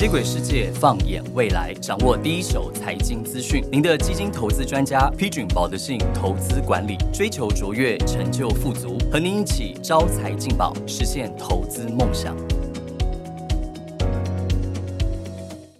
接轨世界，放眼未来，掌握第一手财经资讯。您的基金投资专家，批准保德信投资管理，追求卓越，成就富足，和您一起招财进宝，实现投资梦想。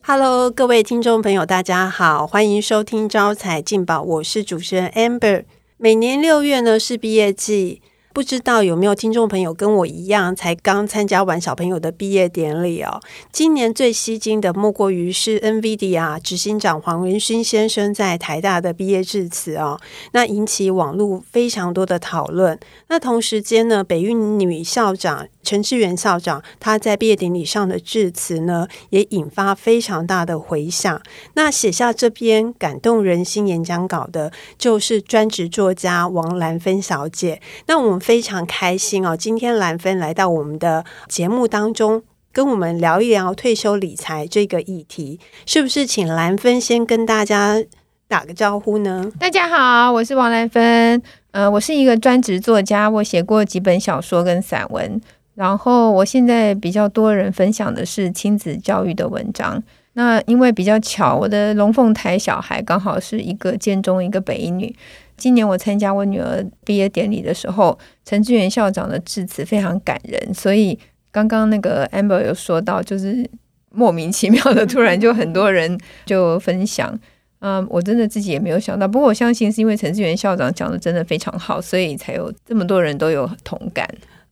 Hello，各位听众朋友，大家好，欢迎收听招财进宝，我是主持人 Amber。每年六月呢是毕业季。不知道有没有听众朋友跟我一样，才刚参加完小朋友的毕业典礼哦。今年最吸睛的莫过于是 NVIDIA 执行长黄文勋先生在台大的毕业致辞哦，那引起网络非常多的讨论。那同时间呢，北运女校长。陈志远校长他在毕业典礼上的致辞呢，也引发非常大的回响。那写下这篇感动人心演讲稿的，就是专职作家王兰芬小姐。那我们非常开心哦，今天兰芬来到我们的节目当中，跟我们聊一聊退休理财这个议题，是不是？请兰芬先跟大家打个招呼呢？大家好，我是王兰芬，呃，我是一个专职作家，我写过几本小说跟散文。然后我现在比较多人分享的是亲子教育的文章。那因为比较巧，我的龙凤台小孩刚好是一个建中一个北一女。今年我参加我女儿毕业典礼的时候，陈志远校长的致辞非常感人。所以刚刚那个 Amber 有说到，就是莫名其妙的突然就很多人就分享。嗯，我真的自己也没有想到。不过我相信是因为陈志远校长讲的真的非常好，所以才有这么多人都有同感。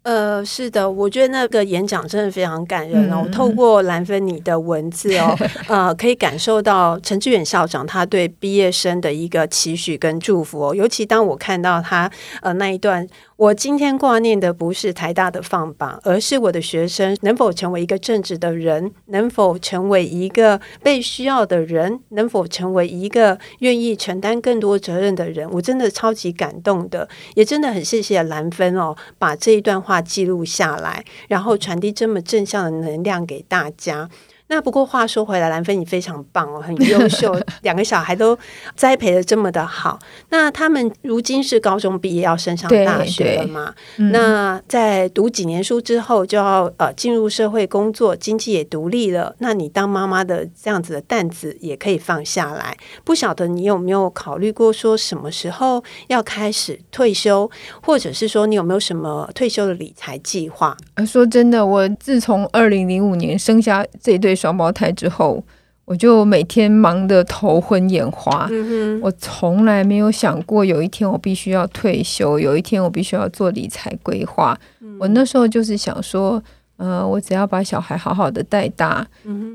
呃，是的，我觉得那个演讲真的非常感人哦。透过兰芬妮的文字哦，呃，可以感受到陈志远校长他对毕业生的一个期许跟祝福哦。尤其当我看到他呃那一段。我今天挂念的不是台大的放榜，而是我的学生能否成为一个正直的人，能否成为一个被需要的人，能否成为一个愿意承担更多责任的人。我真的超级感动的，也真的很谢谢兰芬哦，把这一段话记录下来，然后传递这么正向的能量给大家。那不过话说回来，兰芬你非常棒哦，很优秀，两个小孩都栽培的这么的好。那他们如今是高中毕业，要升上大学了嘛？那在读几年书之后，就要呃进入社会工作，经济也独立了。那你当妈妈的这样子的担子也可以放下来。不晓得你有没有考虑过，说什么时候要开始退休，或者是说你有没有什么退休的理财计划？说真的，我自从二零零五年生下这对。双胞胎之后，我就每天忙得头昏眼花。我从来没有想过有一天我必须要退休，有一天我必须要做理财规划。我那时候就是想说，呃，我只要把小孩好好的带大，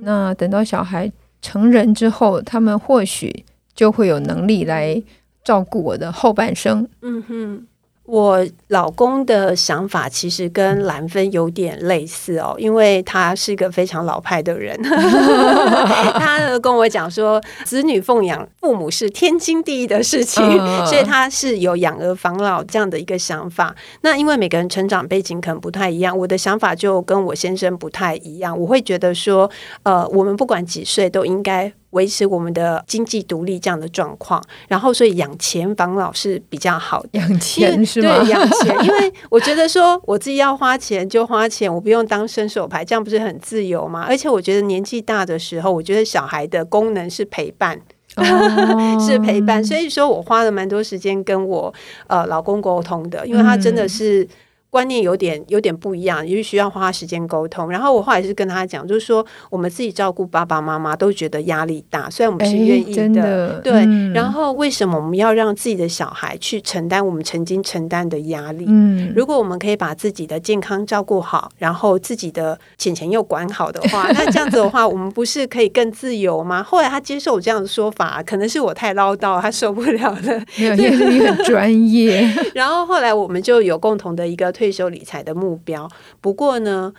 那等到小孩成人之后，他们或许就会有能力来照顾我的后半生。嗯哼。我老公的想法其实跟兰芬有点类似哦，因为他是一个非常老派的人，他跟我讲说，子女奉养父母是天经地义的事情，所以他是有养儿防老这样的一个想法。那因为每个人成长背景可能不太一样，我的想法就跟我先生不太一样，我会觉得说，呃，我们不管几岁都应该。维持我们的经济独立这样的状况，然后所以养钱防老是比较好的。养钱是吗？对，养钱，因为我觉得说我自己要花钱就花钱，我不用当伸手牌，这样不是很自由吗？而且我觉得年纪大的时候，我觉得小孩的功能是陪伴，是陪伴。所以说我花了蛮多时间跟我呃老公沟通的，因为他真的是。观念有点有点不一样，也是需要花时间沟通。然后我后来是跟他讲，就是说我们自己照顾爸爸妈妈都觉得压力大，虽然我们是愿意的，对。然后为什么我们要让自己的小孩去承担我们曾经承担的压力？嗯，如果我们可以把自己的健康照顾好，然后自己的钱钱又管好的话，那这样子的话，我们不是可以更自由吗？后来他接受我这样的说法，可能是我太唠叨，他受不了了。没有，因为你很专业。然后后来我们就有共同的一个。退休理财的目标，不过呢，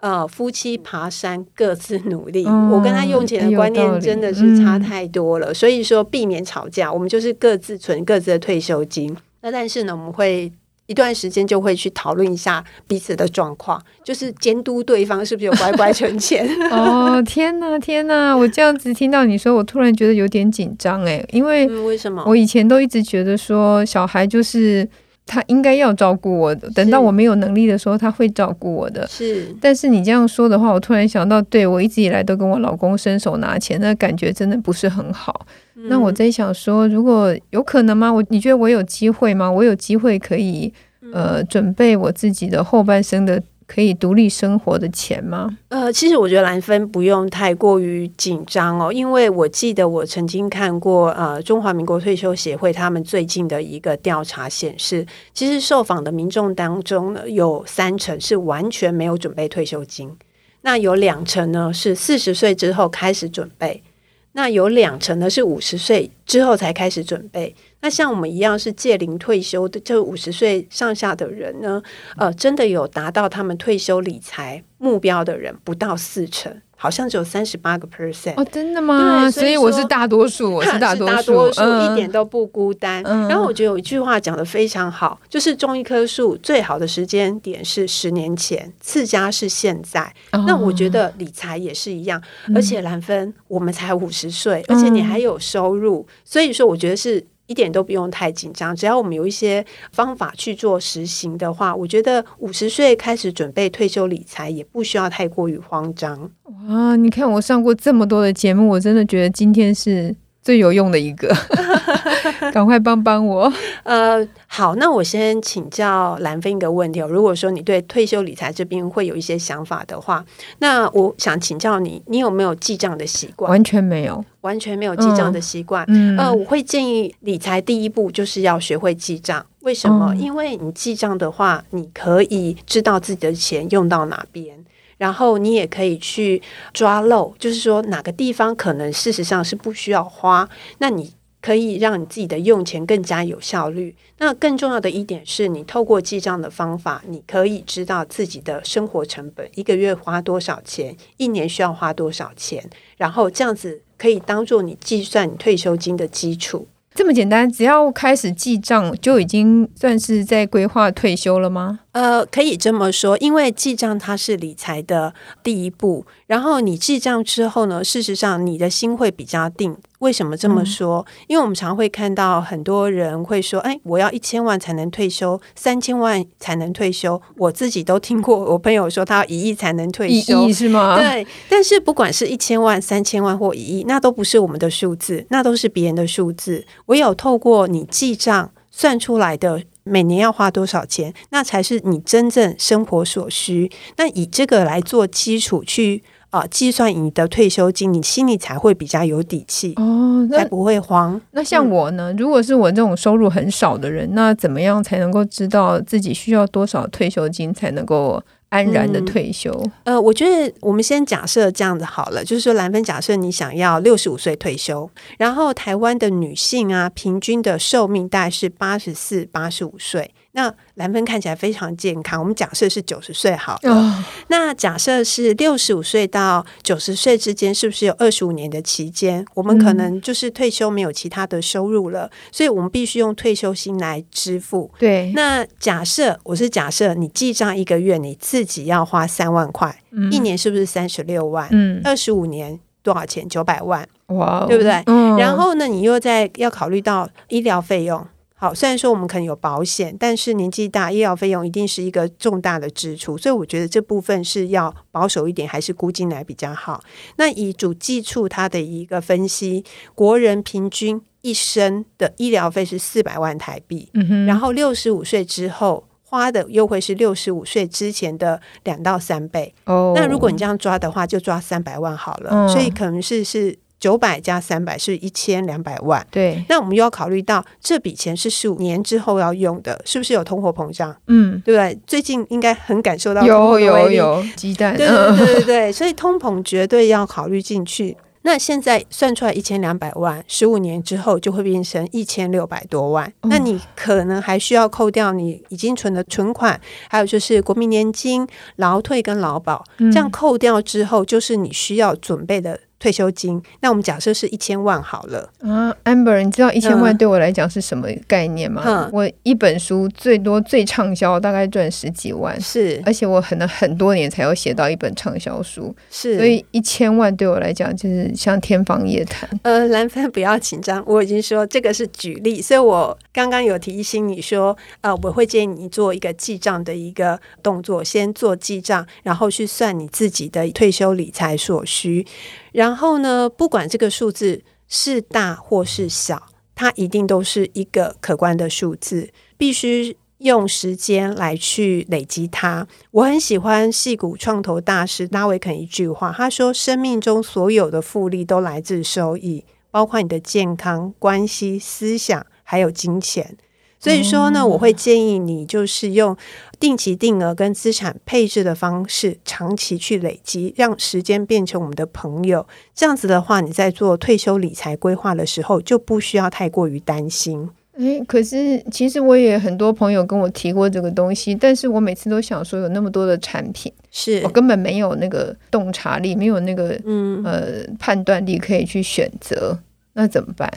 呃，夫妻爬山各自努力。我跟他用钱的观念真的是差太多了，所以说避免吵架，我们就是各自存各自的退休金。那但是呢，我们会一段时间就会去讨论一下彼此的状况，就是监督对方是不是有乖乖存钱。哦，天哪，天哪！我这样子听到你说，我突然觉得有点紧张哎，因为为什么？我以前都一直觉得说，小孩就是。他应该要照顾我的，等到我没有能力的时候，他会照顾我的。是，但是你这样说的话，我突然想到，对我一直以来都跟我老公伸手拿钱，那感觉真的不是很好。那我在想说，如果有可能吗？我你觉得我有机会吗？我有机会可以呃准备我自己的后半生的。可以独立生活的钱吗？呃，其实我觉得兰芬不用太过于紧张哦，因为我记得我曾经看过呃中华民国退休协会他们最近的一个调查显示，其实受访的民众当中呢，有三成是完全没有准备退休金，那有两成呢是四十岁之后开始准备，那有两成呢是五十岁之后才开始准备。那像我们一样是届龄退休的，这五十岁上下的人呢，呃，真的有达到他们退休理财目标的人不到四成。好像只有三十八个 percent 哦，真的吗？对所以我是大多数，我 是大多数，一点都不孤单。然后我觉得有一句话讲的非常好，就是种一棵树最好的时间点是十年前，次佳是现在。那我觉得理财也是一样，而且兰芬我们才五十岁，而且你还有收入，所以说我觉得是。一点都不用太紧张，只要我们有一些方法去做实行的话，我觉得五十岁开始准备退休理财也不需要太过于慌张。哇，你看我上过这么多的节目，我真的觉得今天是。最有用的一个，赶快帮帮我。呃，好，那我先请教兰芬一个问题哦。如果说你对退休理财这边会有一些想法的话，那我想请教你，你有没有记账的习惯？完全没有，完全没有记账的习惯。嗯，呃，我会建议理财第一步就是要学会记账。为什么？因为你记账的话，你可以知道自己的钱用到哪边。然后你也可以去抓漏，就是说哪个地方可能事实上是不需要花，那你可以让你自己的用钱更加有效率。那更重要的一点是你透过记账的方法，你可以知道自己的生活成本，一个月花多少钱，一年需要花多少钱，然后这样子可以当做你计算你退休金的基础。这么简单，只要开始记账就已经算是在规划退休了吗？呃，可以这么说，因为记账它是理财的第一步。然后你记账之后呢，事实上你的心会比较定。为什么这么说？因为我们常会看到很多人会说：“哎，我要一千万才能退休，三千万才能退休。”我自己都听过，我朋友说他要一亿才能退休，是吗？对。但是不管是一千万、三千万或一亿，那都不是我们的数字，那都是别人的数字。唯有透过你记账算出来的每年要花多少钱，那才是你真正生活所需。那以这个来做基础去。啊，计算你的退休金，你心里才会比较有底气哦，才不会慌。那像我呢？如果是我这种收入很少的人，那怎么样才能够知道自己需要多少退休金才能够安然的退休？呃，我觉得我们先假设这样子好了，就是说兰芬假设你想要六十五岁退休，然后台湾的女性啊，平均的寿命大概是八十四、八十五岁。那蓝芬看起来非常健康，我们假设是九十岁好了。那假设是六十五岁到九十岁之间，是不是有二十五年的期间？我们可能就是退休没有其他的收入了，所以我们必须用退休金来支付。对。那假设我是假设你记账一个月你自己要花三万块，一年是不是三十六万？嗯，二十五年多少钱？九百万。哇，对不对？嗯。然后呢，你又在要考虑到医疗费用。好，虽然说我们可能有保险，但是年纪大，医疗费用一定是一个重大的支出，所以我觉得这部分是要保守一点，还是估进来比较好。那以主计处它的一个分析，国人平均一生的医疗费是四百万台币，然后六十五岁之后花的又会是六十五岁之前的两到三倍。哦，那如果你这样抓的话，就抓三百万好了，所以可能是是。九百加三百是一千两百万，对。那我们又要考虑到这笔钱是十五年之后要用的，是不是有通货膨胀？嗯，对不对？最近应该很感受到有有有鸡蛋，对对对对对，所以通膨绝对要考虑进去。那现在算出来一千两百万，十五年之后就会变成一千六百多万。那你可能还需要扣掉你已经存的存款，还有就是国民年金、劳退跟劳保，这样扣掉之后，就是你需要准备的。退休金。那我们假设是一千万好了啊，amber，你知道一千万对我来讲是什么概念吗？嗯我一本书最多最畅销大概赚十几万，是而且我可能很多年才有写到一本畅销书，是，所以一千万对我来讲就是像天方夜谭。呃，兰芬不要紧张，我已经说这个是举例，所以我刚刚有提醒你说，呃，我会建议你做一个记账的一个动作，先做记账，然后去算你自己的退休理财所需，然后呢，不管这个数字是大或是小，它一定都是一个可观的数字，必须。用时间来去累积它。我很喜欢戏骨创投大师拉维肯一句话，他说：“生命中所有的复利都来自收益，包括你的健康、关系、思想，还有金钱。”所以说呢，我会建议你就是用定期定额跟资产配置的方式，长期去累积，让时间变成我们的朋友。这样子的话，你在做退休理财规划的时候，就不需要太过于担心。诶，可是其实我也很多朋友跟我提过这个东西，但是我每次都想说，有那么多的产品，是我根本没有那个洞察力，没有那个嗯呃判断力可以去选择，那怎么办？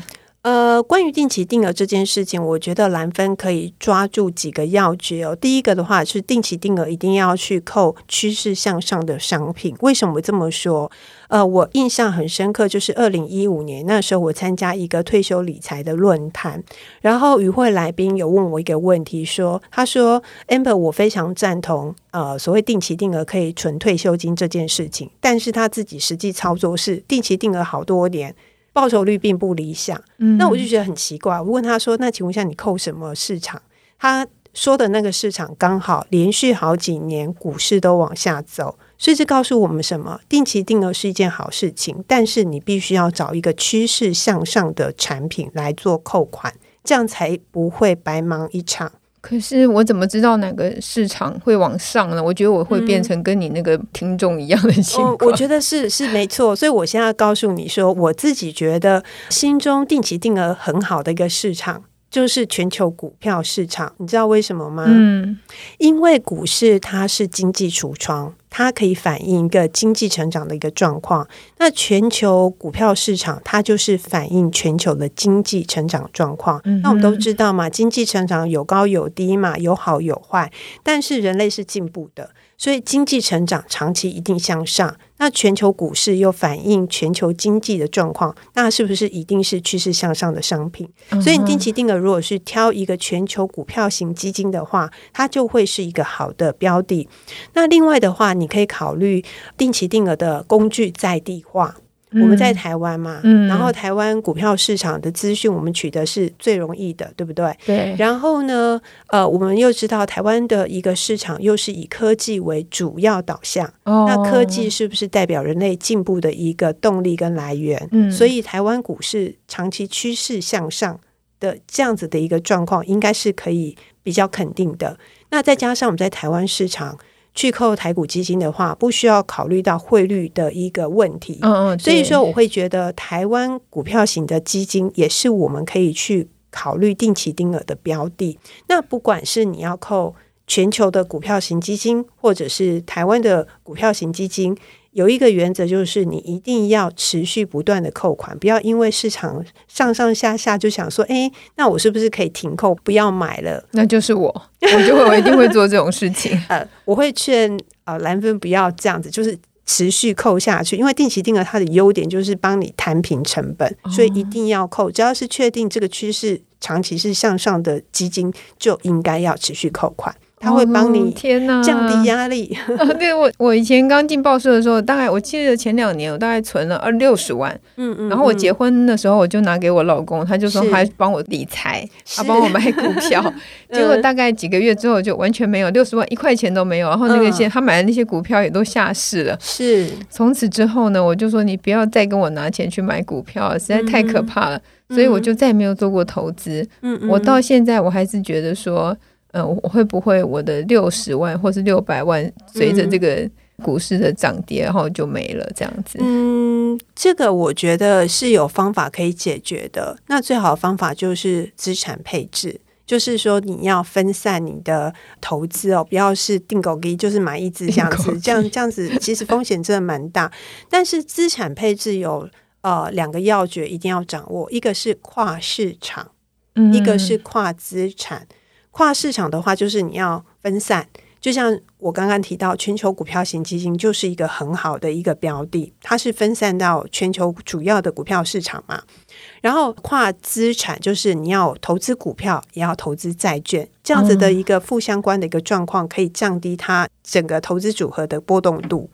呃，关于定期定额这件事情，我觉得蓝分可以抓住几个要诀哦。第一个的话是定期定额一定要去扣趋势向上的商品。为什么这么说？呃，我印象很深刻，就是二零一五年那时候，我参加一个退休理财的论坛，然后与会来宾有问我一个问题，说：“他说，amber，我非常赞同呃所谓定期定额可以存退休金这件事情，但是他自己实际操作是定期定额好多年。”报酬率并不理想，嗯那我就觉得很奇怪。我问他说：“那请问一下，你扣什么市场？”他说的那个市场刚好连续好几年股市都往下走，所以这告诉我们什么？定期定额是一件好事情，但是你必须要找一个趋势向上的产品来做扣款，这样才不会白忙一场。可是我怎么知道哪个市场会往上呢？我觉得我会变成跟你那个听众一样的情况。哦，我觉得是是没错，所以我现在告诉你说，我自己觉得心中定期定额很好的一个市场。就是全球股票市场，你知道为什么吗？嗯，因为股市它是经济橱窗，它可以反映一个经济成长的一个状况。那全球股票市场它就是反映全球的经济成长状况。嗯那我们都知道嘛，经济成长有高有低嘛，有好有坏，但是人类是进步的，所以经济成长长期一定向上。那全球股市又反映全球经济的状况，那是不是一定是趋势向上的商品？嗯所以你定期定额如果是挑一个全球股票型基金的话，它就会是一个好的标的。那另外的话，你可以考虑定期定额的工具在地化。我们在台湾嘛，嗯然后台湾股票市场的资讯我们取得是最容易的，对不对？对，然后呢，呃，我们又知道台湾的一个市场又是以科技为主要导向，哦那科技是不是代表人类进步的一个动力跟来源？嗯所以台湾股市长期趋势向上的这样子的一个状况，应该是可以比较肯定的。那再加上我们在台湾市场去扣台股基金的话，不需要考虑到汇率的一个问题。嗯嗯，所以说，我会觉得台湾股票型的基金也是我们可以去考虑定期定额的标的。那不管是你要扣全球的股票型基金，或者是台湾的股票型基金，有一个原则就是你一定要持续不断的扣款，不要因为市场上上下下就想说，诶，那我是不是可以停扣，不要买了？那就是我，我就会我一定会做这种事情。呃，我会劝呃蓝芬不要这样子，就是持续扣下去，因为定期定额它的优点就是帮你摊平成本，所以一定要扣。只要是确定这个趋势长期是向上的基金，就应该要持续扣款，它会帮哦你降低压力。啊 对我，我以前刚进报社的时候，大概我记得前两年我大概存了二六十万，嗯嗯然后我结婚的时候我就拿给我老公，他就说是。他帮我理财，他是帮我买股票，结果嗯大概几个月之后就完全没有六十万一块钱都没有，然后那个嗯。些他买的那些股票也都下市了。是。从此之后呢，我就说你不要再跟我拿钱去买股票了，实在太可怕了。所以我就再也没有做过投资。嗯嗯。我到现在我还是觉得说，呃，我会不会我的六十万或是六百万随着这个股市的涨跌，然后就没了这样子？嗯，这个我觉得是有方法可以解决的。那最好的方法就是资产配置。就是说你要分散你的投资哦，不要是定狗基，就是买一只这样子，这样这样子其实风险真的蛮大。但是资产配置有呃两个要诀一定要掌握，一个是跨市场，一个是跨资产。跨市场的话，就是你要分散。就像我刚刚提到，全球股票型基金就是一个很好的一个标的，它是分散到全球主要的股票市场嘛。然后跨资产就是你要投资股票，也要投资债券，这样子的一个负相关的一个状况，可以降低它整个投资组合的波动度。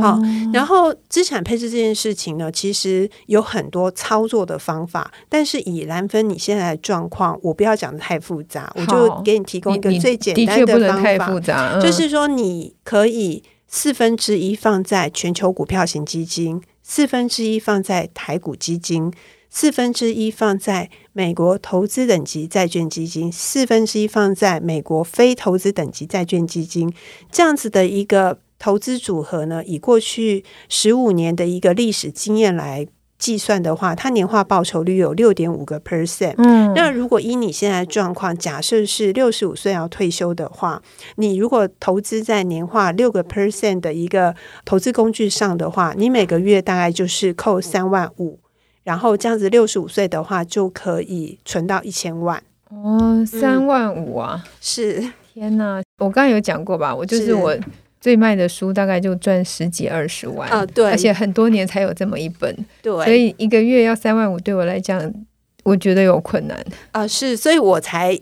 好，然后资产配置这件事情呢，其实有很多操作的方法，但是以兰芬你现在的状况，我不要讲的太复杂，我就给你提供一个最简单的方法，就是说你可以四分之一放在全球股票型基金，四分之一放在台股基金，四分之一放在美国投资等级债券基金，四分之一放在美国非投资等级债券基金，这样子的一个。投资组合呢，以过去十五年的一个历史经验来计算的话，它年化报酬率有六点五个 percent。嗯，那如果依你现在状况，假设是六十五岁要退休的话，你如果投资在年化六个 percent 的一个投资工具上的话，你每个月大概就是扣三万五，然后这样子六十五岁的话就可以存到一千万。哦，三万五啊！是天哪，我刚刚有讲过吧？我就是我。最卖的书大概就赚十几二十万啊，对，而且很多年才有这么一本，对，所以一个月要三万五，对我来讲，我觉得有困难啊，是，所以我才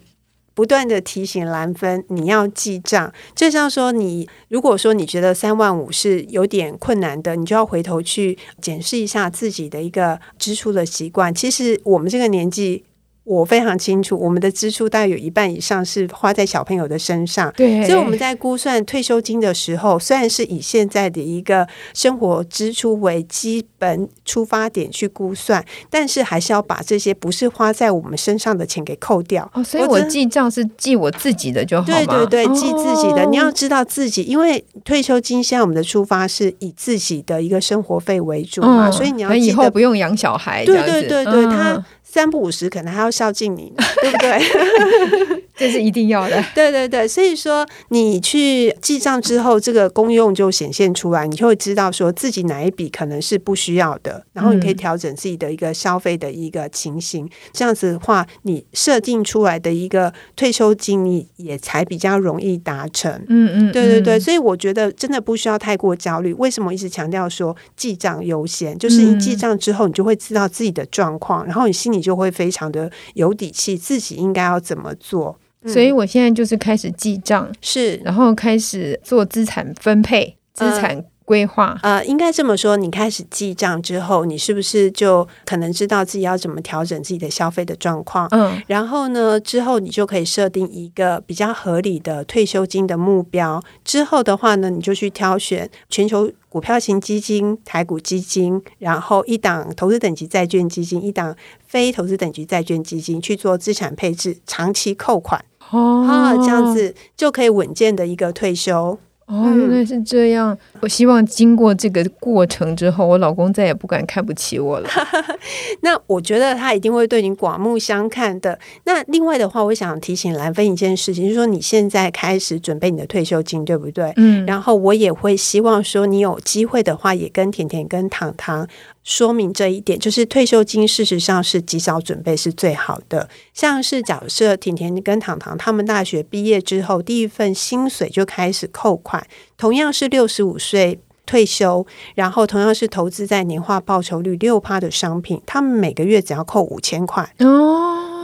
不断的提醒兰芬，你要记账，就像说你如果说你觉得三万五是有点困难的，你就要回头去检视一下自己的一个支出的习惯。其实我们这个年纪。我非常清楚，我们的支出大概有一半以上是花在小朋友的身上。对，所以我们在估算退休金的时候，虽然是以现在的一个生活支出为基本出发点去估算，但是还是要把这些不是花在我们身上的钱给扣掉。哦，所以我记账是记我自己的就好对对对，记自己的。你要知道自己，因为退休金现在我们的出发是以自己的一个生活费为主嘛，所以你要以后不用养小孩。对对对对，他。三不五十，可能还要孝敬你，对不对？这是一定要的。对对对，所以说你去记账之后，这个功用就显现出来，你就会知道说自己哪一笔可能是不需要的，然后你可以调整自己的一个消费的一个情形。这样子的话，你设定出来的一个退休金，你也才比较容易达成。嗯嗯，对对对，所以我觉得真的不需要太过焦虑。为什么一直强调说记账优先？就是你记账之后，你就会知道自己的状况，然后你心里。就会非常的有底气，自己应该要怎么做。所以我现在就是开始记账，是，然后开始做资产分配、资产规划。呃，应该这么说，你开始记账之后，你是不是就可能知道自己要怎么调整自己的消费的状况？嗯，然后呢，之后你就可以设定一个比较合理的退休金的目标。之后的话呢，你就去挑选全球。股票型基金、台股基金，然后一档投资等级债券基金，一档非投资等级债券基金去做资产配置，长期扣款，哦，这样子就可以稳健的一个退休。哦，原来是这样。我希望经过这个过程之后，我老公再也不敢看不起我了。那我觉得他一定会对你刮目相看的。那另外的话，我想提醒兰芬一件事情，就是说你现在开始准备你的退休金，对不对？嗯。然后我也会希望说，你有机会的话，也跟甜甜跟糖糖。说明这一点，就是退休金事实上是及早准备是最好的。像是假设甜甜跟糖糖他们大学毕业之后，第一份薪水就开始扣款，同样是六十五岁退休，然后同样是投资在年化报酬率六趴的商品，他们每个月只要扣五千块。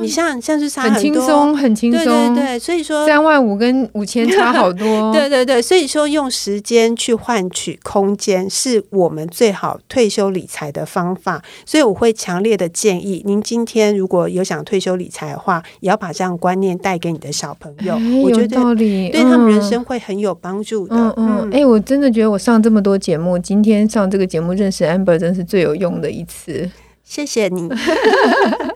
你像像是差很轻松，很轻松，对对对，所以说三万五跟五千差好多，对对对，所以说用时间去换取空间是我们最好退休理财的方法，所以我会强烈的建议您今天如果有想退休理财的话，也要把这样观念带给你的小朋友，我觉得道理对他们人生会很有帮助的。嗯嗯，哎，我真的觉得我上这么多节目，今天上这个节目认识 Amber 真是最有用的一次。谢谢你。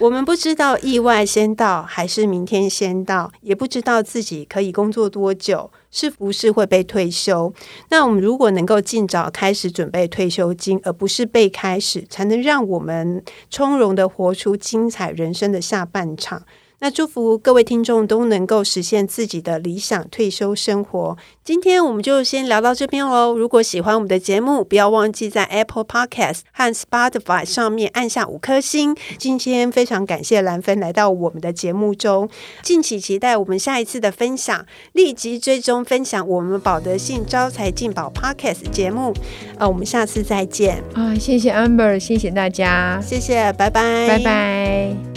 我们不知道意外先到还是明天先到，也不知道自己可以工作多久，是不是会被退休。那我们如果能够尽早开始准备退休金，而不是被开始，才能让我们从容的活出精彩人生的下半场。那祝福各位听众都能够实现自己的理想退休生活。今天我们就先聊到这边喽。如果喜欢我们的节目，不要忘记在 Apple Podcast 和 Spotify 上面按下五颗星。今天非常感谢兰芬来到我们的节目中，敬请期待我们下一次的分享。立即追踪分享我们保德信招财进宝 Podcast 节目。呃，我们下次再见啊！谢谢 Amber，谢谢大家，谢谢，拜拜，拜拜。